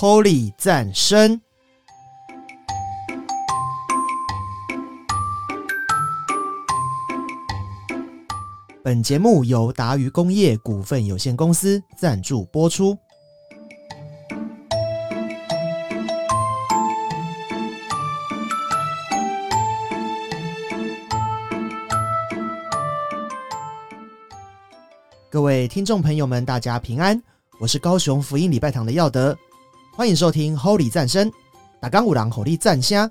holy 赞声。本节目由达渝工业股份有限公司赞助播出。各位听众朋友们大家平安。我是高雄福音礼拜堂的耀德。欢迎收听《Holy 战声》，打钢五郎火力战虾。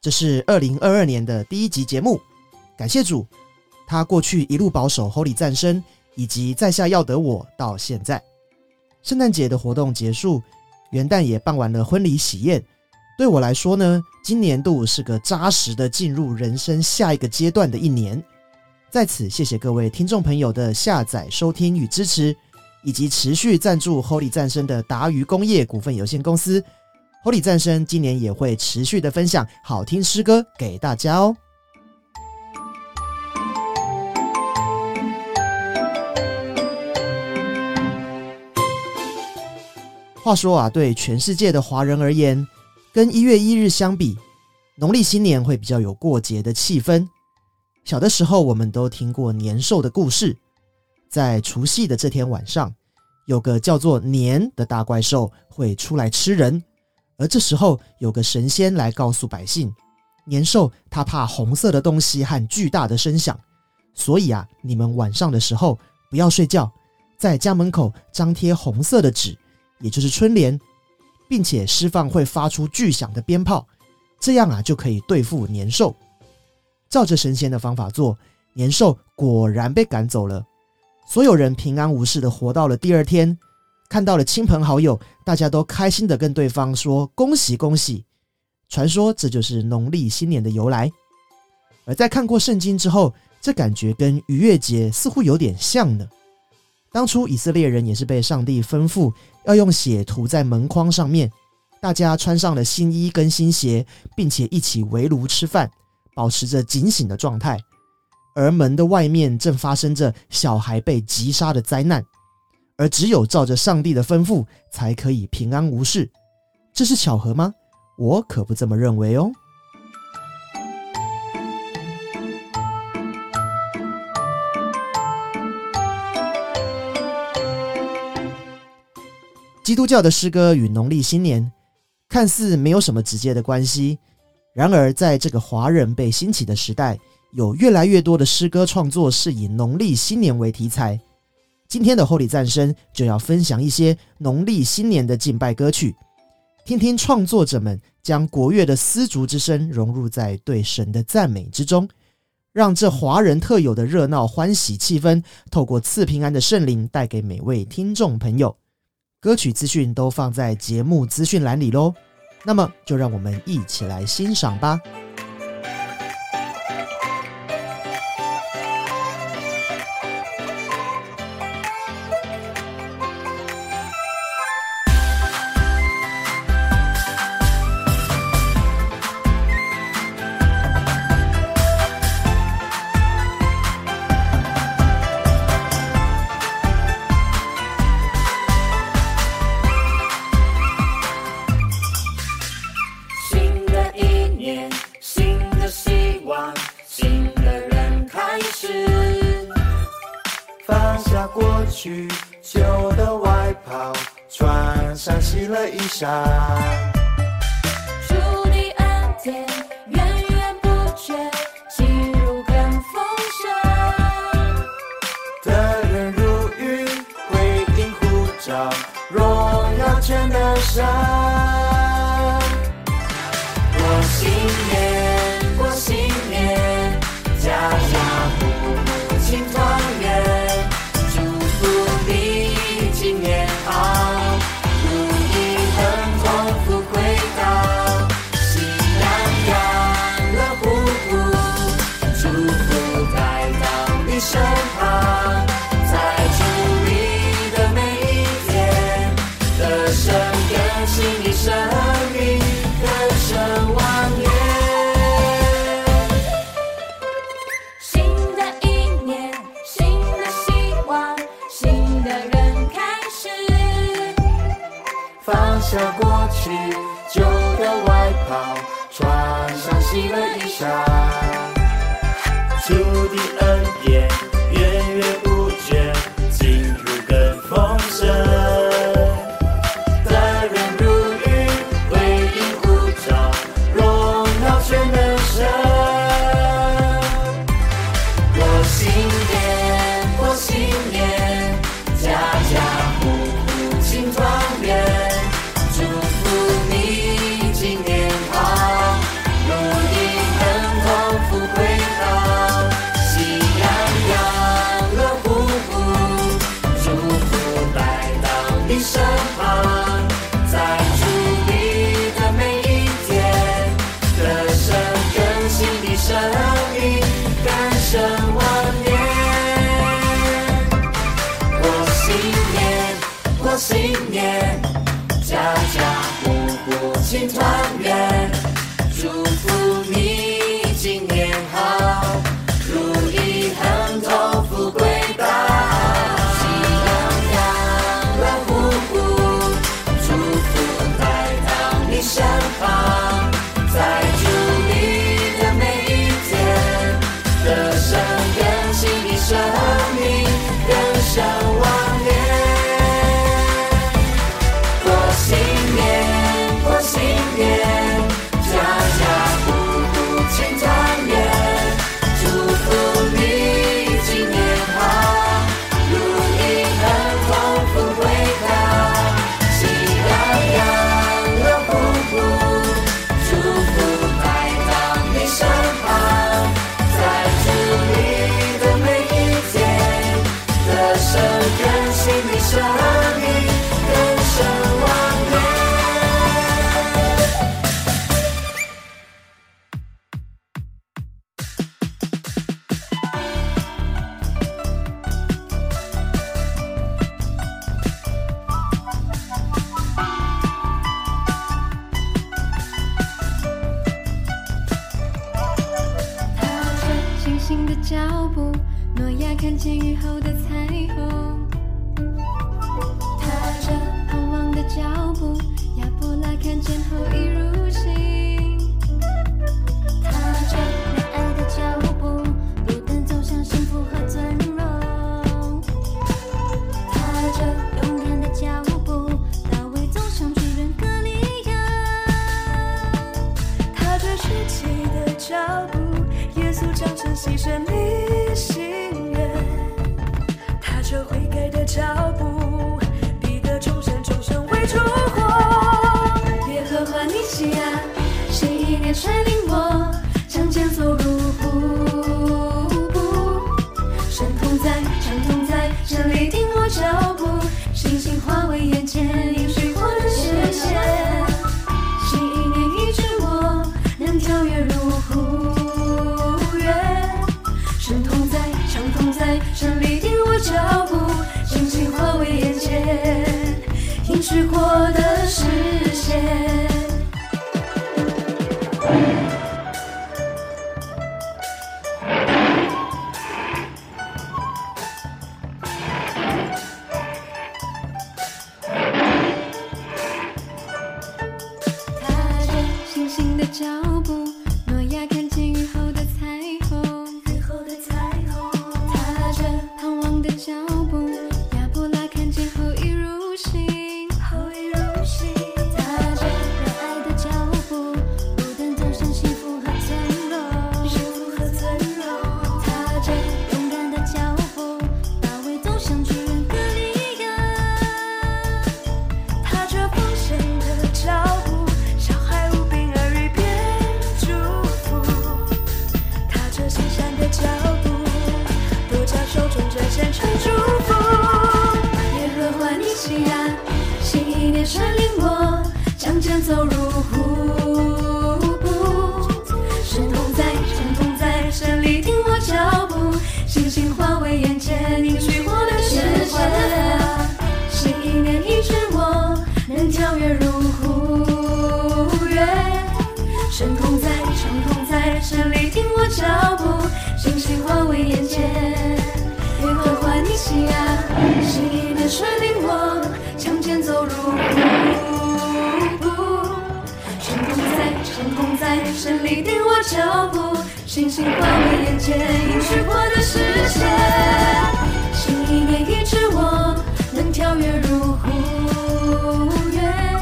这是二零二二年的第一集节目，感谢主，他过去一路保守《Holy 战声》，以及在下要得我到现在。圣诞节的活动结束，元旦也办完了婚礼喜宴。对我来说呢，今年度是个扎实的进入人生下一个阶段的一年。在此，谢谢各位听众朋友的下载、收听与支持。以及持续赞助 Holy 战生的达渝工业股份有限公司。Holy 战生今年也会持续的分享好听诗歌给大家哦。话说啊，对全世界的华人而言，跟一月一日相比，农历新年会比较有过节的气氛。小的时候，我们都听过年兽的故事，在除夕的这天晚上有个叫做年的大怪兽会出来吃人而这时候有个神仙来告诉百姓年兽它怕红色的东西和巨大的声响所以啊你们晚上的时候不要睡觉在家门口张贴红色的纸也就是春联并且释放会发出巨响的鞭炮这样啊就可以对付年兽照着神仙的方法做年兽果然被赶走了所有人平安无事的活到了第二天看到了亲朋好友大家都开心的跟对方说恭喜恭喜传说这就是农历新年的由来。而在看过圣经之后这感觉跟逾越节似乎有点像呢。当初以色列人也是被上帝吩咐要用血涂在门框上面大家穿上了新衣跟新鞋并且一起围炉吃饭保持着警醒的状态。而门的外面正发生着小孩被击杀的灾难而只有照着上帝的吩咐才可以平安无事这是巧合吗？我可不这么认为哦。基督教的诗歌与农历新年看似没有什么直接的关系然而在这个华人被兴起的时代有越来越多的诗歌创作是以农历新年为题材。今天的《婚礼赞声》就要分享一些农历新年的敬拜歌曲，听听创作者们将国乐的丝竹之声融入在对神的赞美之中，让这华人特有的热闹欢喜气氛透过赐平安的圣灵带给每位听众朋友。歌曲资讯都放在节目资讯栏里喽，那么就让我们一起来欣赏吧。过去旧的外套穿上新的衣裳。祝你安康源源不绝进入更丰盛。的人如玉绘订护照若要全得上。多幸运放下过去旧的外套穿上新的衣裳。旧的新年家家户户庆团圆。神力定我脚步，星星化为眼前映出我的视线。新一年医治我，能跳跃入湖源。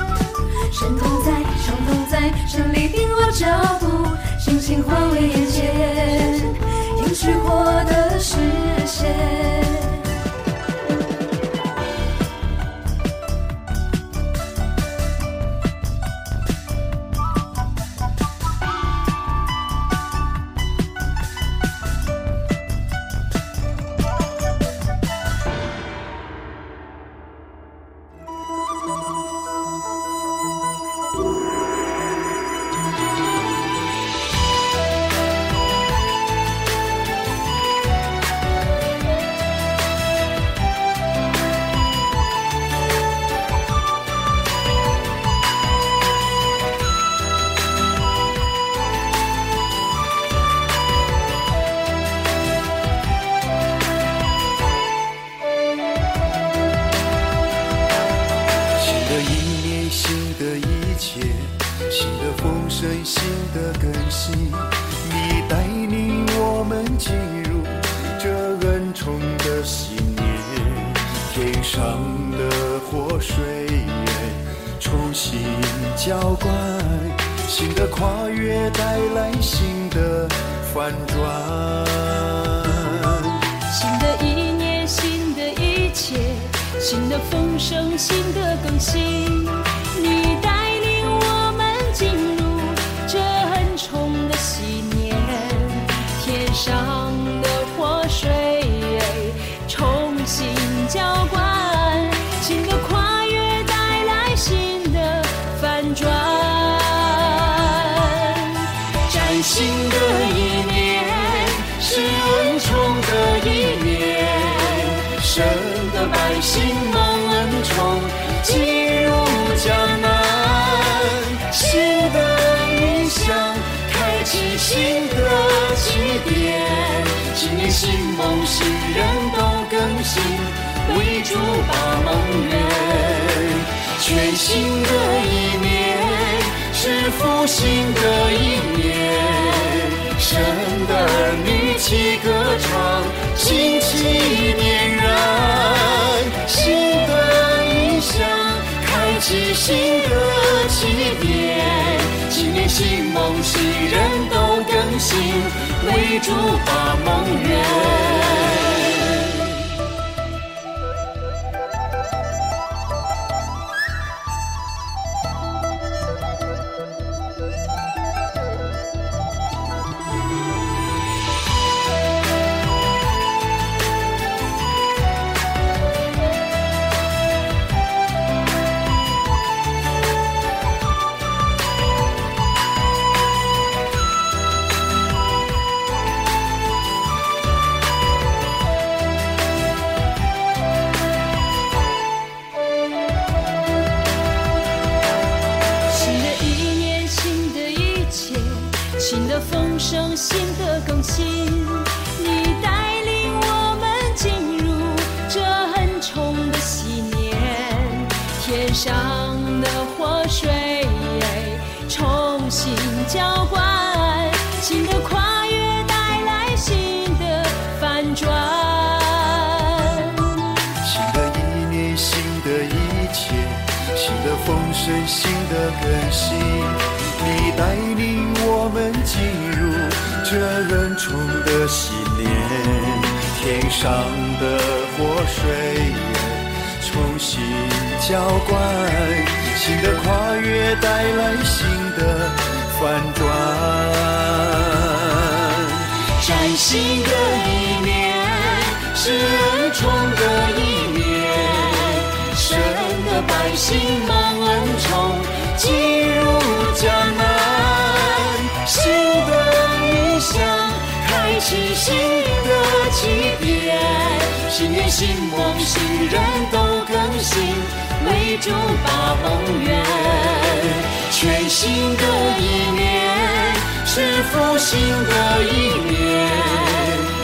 神同在，神同在，神力定我脚步，星星化为眼前映出我的视线。跨越带来新的反转。新的一年，新的一切，新的风声，新的更新。的百姓蒙恩宠进入迦南，新的意象开启新的起点，今年新梦新人都更新，为主把梦圆，全新的一年。是复兴的一年，神的儿女齐歌唱，新起点新的起点，新年新梦新人都更新，为主把梦圆。的活水重新浇灌，新的跨越带来新的反转。崭新的一年是恩宠的一年，神的百姓蒙恩宠进入迦南，新的意象开启新的起点，新年新梦新人都更新，为主把梦圆，全新的一年是复兴的一年，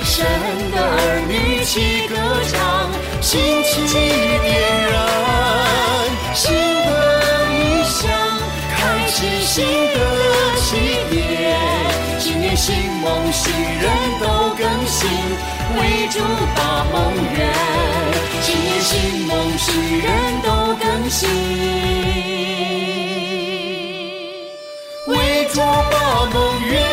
神的儿女齐歌唱，新起点燃，新的意象开启新的起点，新年新梦，新人都更新，为主把梦圆。今年新梦，世人都更新，为主把梦圆。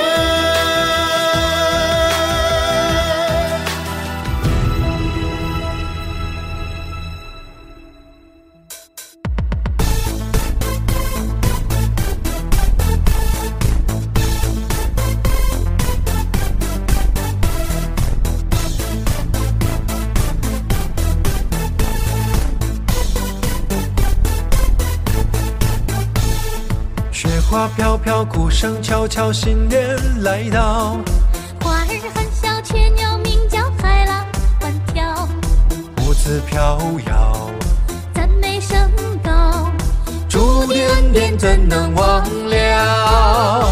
飘飘，鼓声悄悄，新年来到。花儿很小，雀鸟鸣叫，海浪欢跳，舞姿飘摇，赞美声高。主的恩典怎能忘了？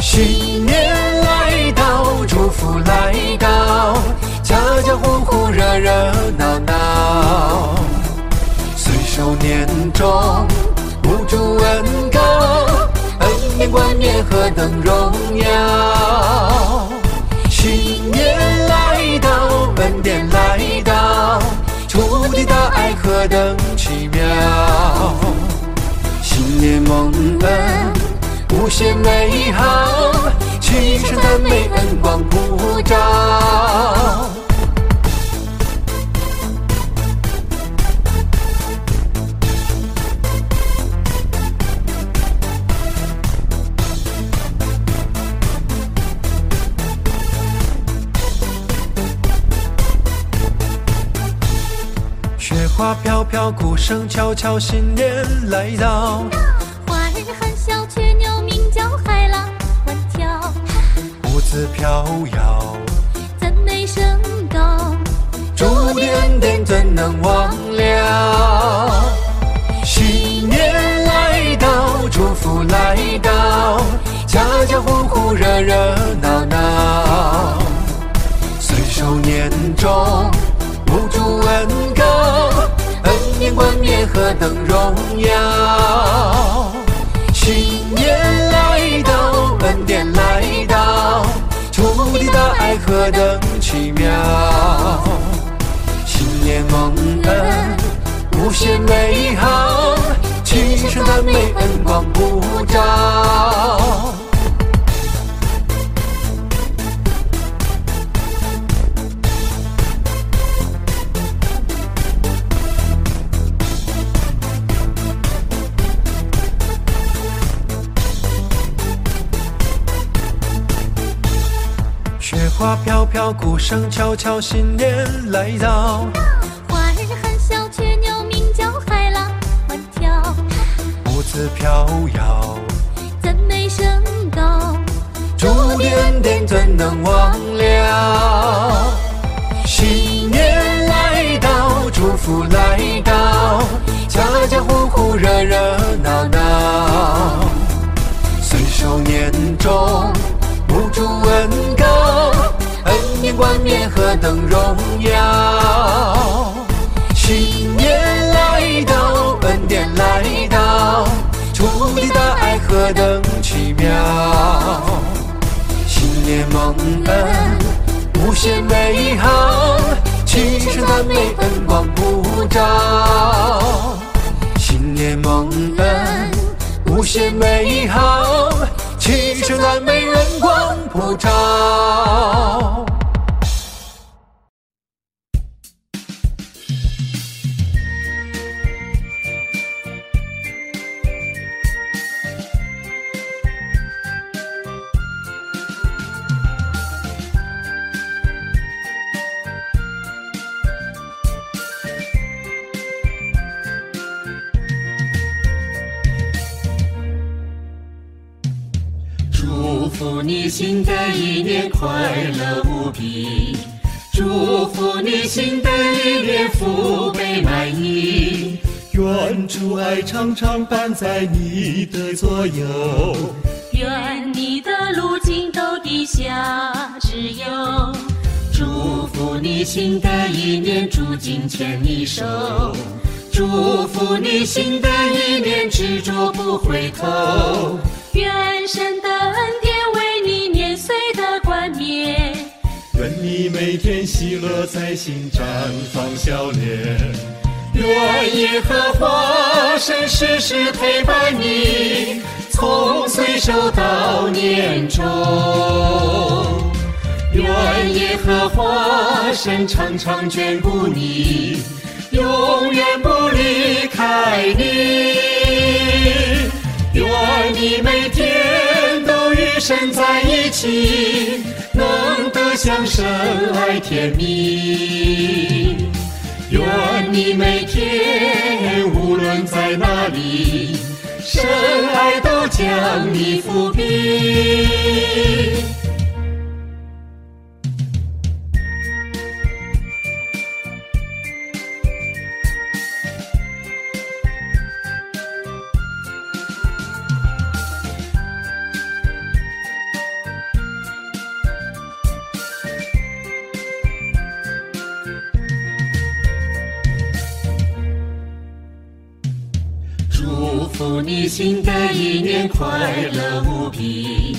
新年来到，祝福来到，家家户户热热闹闹。岁首年终，无主恩高，冠冕何等荣耀！新年来到，恩典来到，主的大爱何等奇妙！新年蒙恩，无限美好，齐声赞美恩光普照。花飘飘，鼓声悄悄，新年来到。花儿含笑，雀鸟鸣叫，海浪欢跳，舞姿飘摇，赞美声高。主的恩典怎能忘了？新年来到，祝福来到，家家户户热热闹闹。岁首年终，恩典冠冕何等荣耀！新年来到，恩典来到，主的大爱何等奇妙！新年蒙恩，无限美好，齐声赞美恩光普照。花飘飘，鼓声悄悄，新年来到。花儿含笑，雀鸟鸣叫，海浪欢跳，舞姿飘摇，赞美声高。主的恩典怎能忘了？新年来到，祝福来到，家家户户热热闹闹。岁首年终，无主恩高，恩典冠冕何等荣耀！新年来到，恩典来到，主的大爱何等奇妙！新年蒙恩，无限美好，齐声赞美恩光普照。新年蒙恩，无限美好，齐声赞美恩光普照。新的一年快乐无比，祝福你新的一年福杯满溢。愿主爱常常伴在你的左右，愿你的路径都地下只有祝福你新的一年主紧牵你手，祝福你新的一年执着不回头。愿你每天喜乐在心绽放笑脸。愿耶和华神时时陪伴你，从岁首到年终。愿耶和华神常常眷顾你，永远不离开你。愿你每天都与神在一起，得享神爱甜蜜。愿你每天无论在哪里，深爱都将你抚平。快乐无比，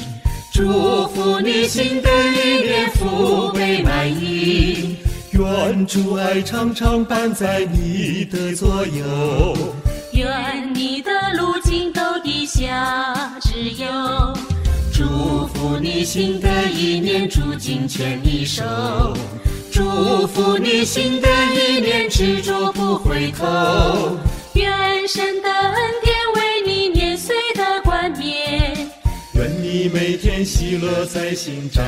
祝福你新的一年福杯满溢。愿主爱常常伴在你的左右，愿你的路径都地下只有祝福你新的一年主紧牵你手，祝福你新的一年执着不回头。愿神的恩典你每天喜乐在心绽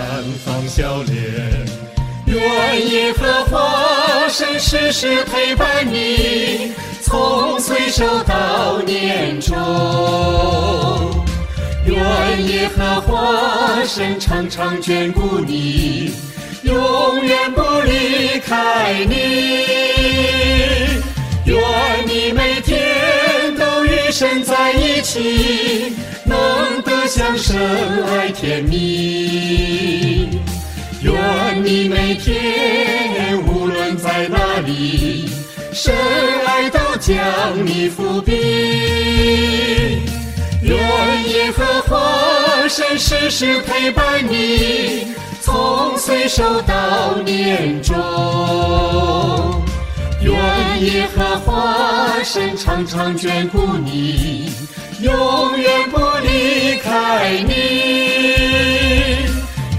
放笑脸。愿耶和华神时时陪伴你，从岁首到年终。愿耶和华神常常眷顾你，永远不离开你。愿你每天都与神在一起，能得享神爱甜蜜。愿你每天无论在哪里，神爱都将你抚庇。愿耶和华神时时陪伴你，从岁首到年终。愿耶和华神常常眷顾你，永远不离开你。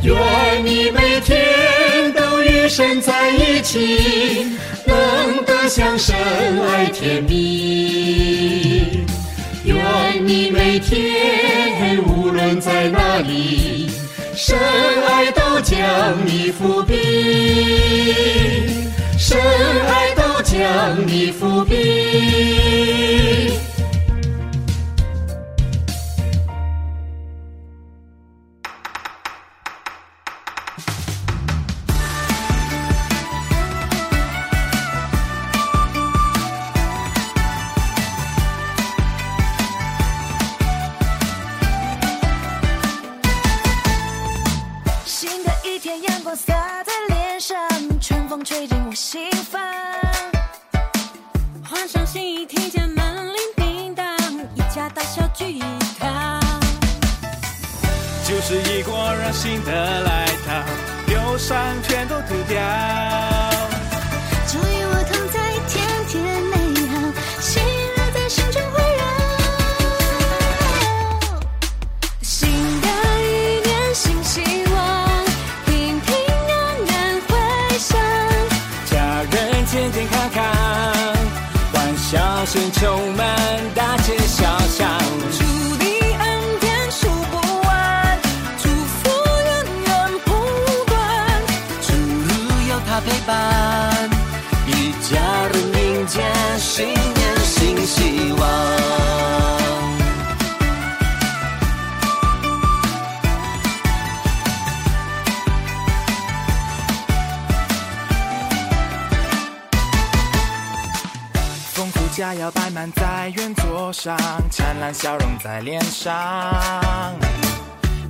愿你每天都与神在一起，能得享神爱甜蜜。愿你每天无论在哪里，神爱都将你抚庇。神爱都将你抚庇。富佳肴摆满在圆桌上，灿烂笑容在脸上。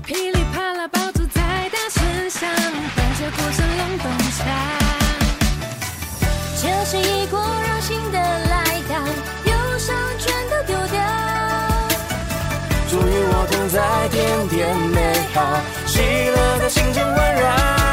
噼里啪啦，爆竹在大声响，伴着鼓声隆咚锵。旧事已过，让新的来到，忧伤全都丢掉。祝与我同在，点点美好，喜乐在心中环绕。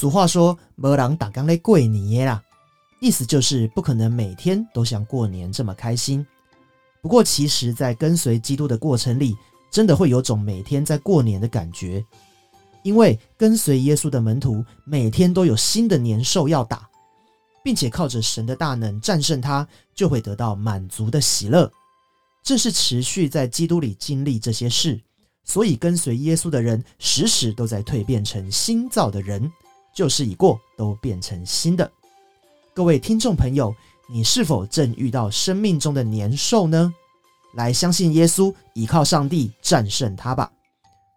俗话说“没人打刚嘞过年啦”，意思就是不可能每天都像过年这么开心。不过，其实，在跟随基督的过程里，真的会有种每天在过年的感觉，因为跟随耶稣的门徒每天都有新的年兽要打，并且靠着神的大能战胜它，就会得到满足的喜乐。正是持续在基督里经历这些事，所以跟随耶稣的人时时都在蜕变成新造的人。旧事已过，都变成新的。各位听众朋友，你是否正遇到生命中的年兽呢？来相信耶稣，依靠上帝战胜它吧！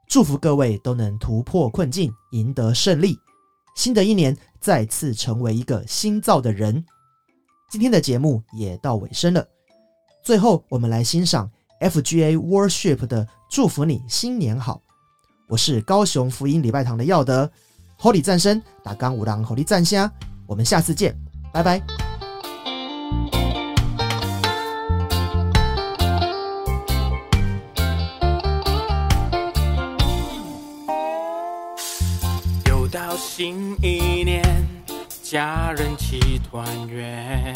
祝福各位都能突破困境，赢得胜利。新的一年，再次成为一个新造的人。今天的节目也到尾声了，最后我们来欣赏 FGA Worship 的《祝福你新年好》。我是高雄福音礼拜堂的耀德。Holy 战声，打刚五郎 Holy 战虾，我们下次见，拜拜。又到新一年，家人齐团圆。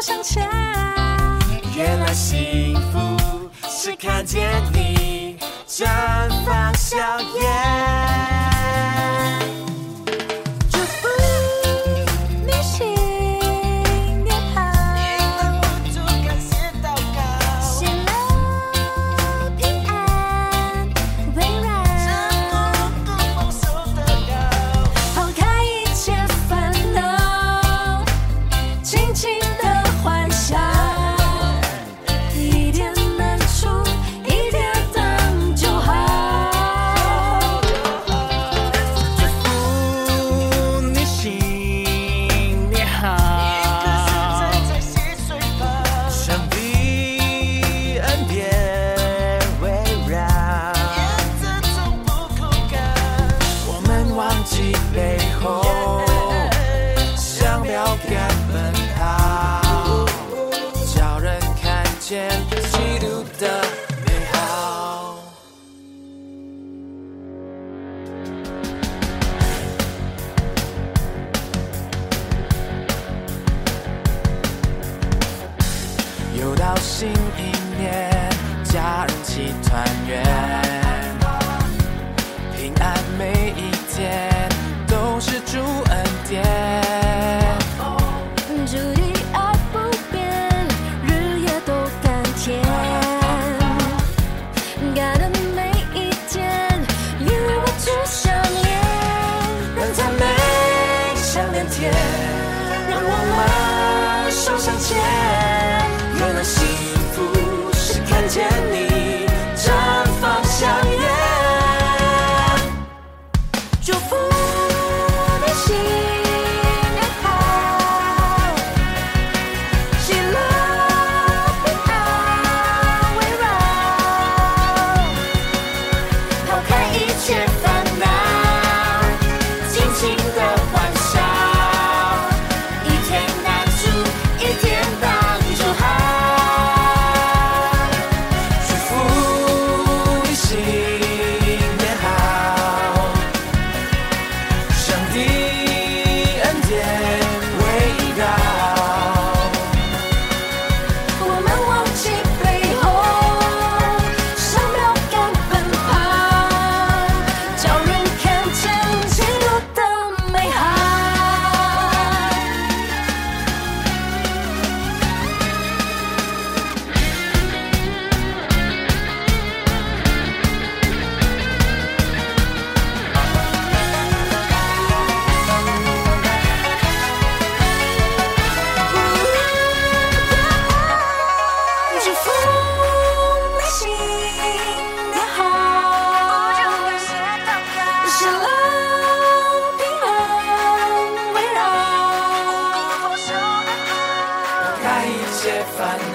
向前。原来幸福是看见你绽放新一年，see you go. find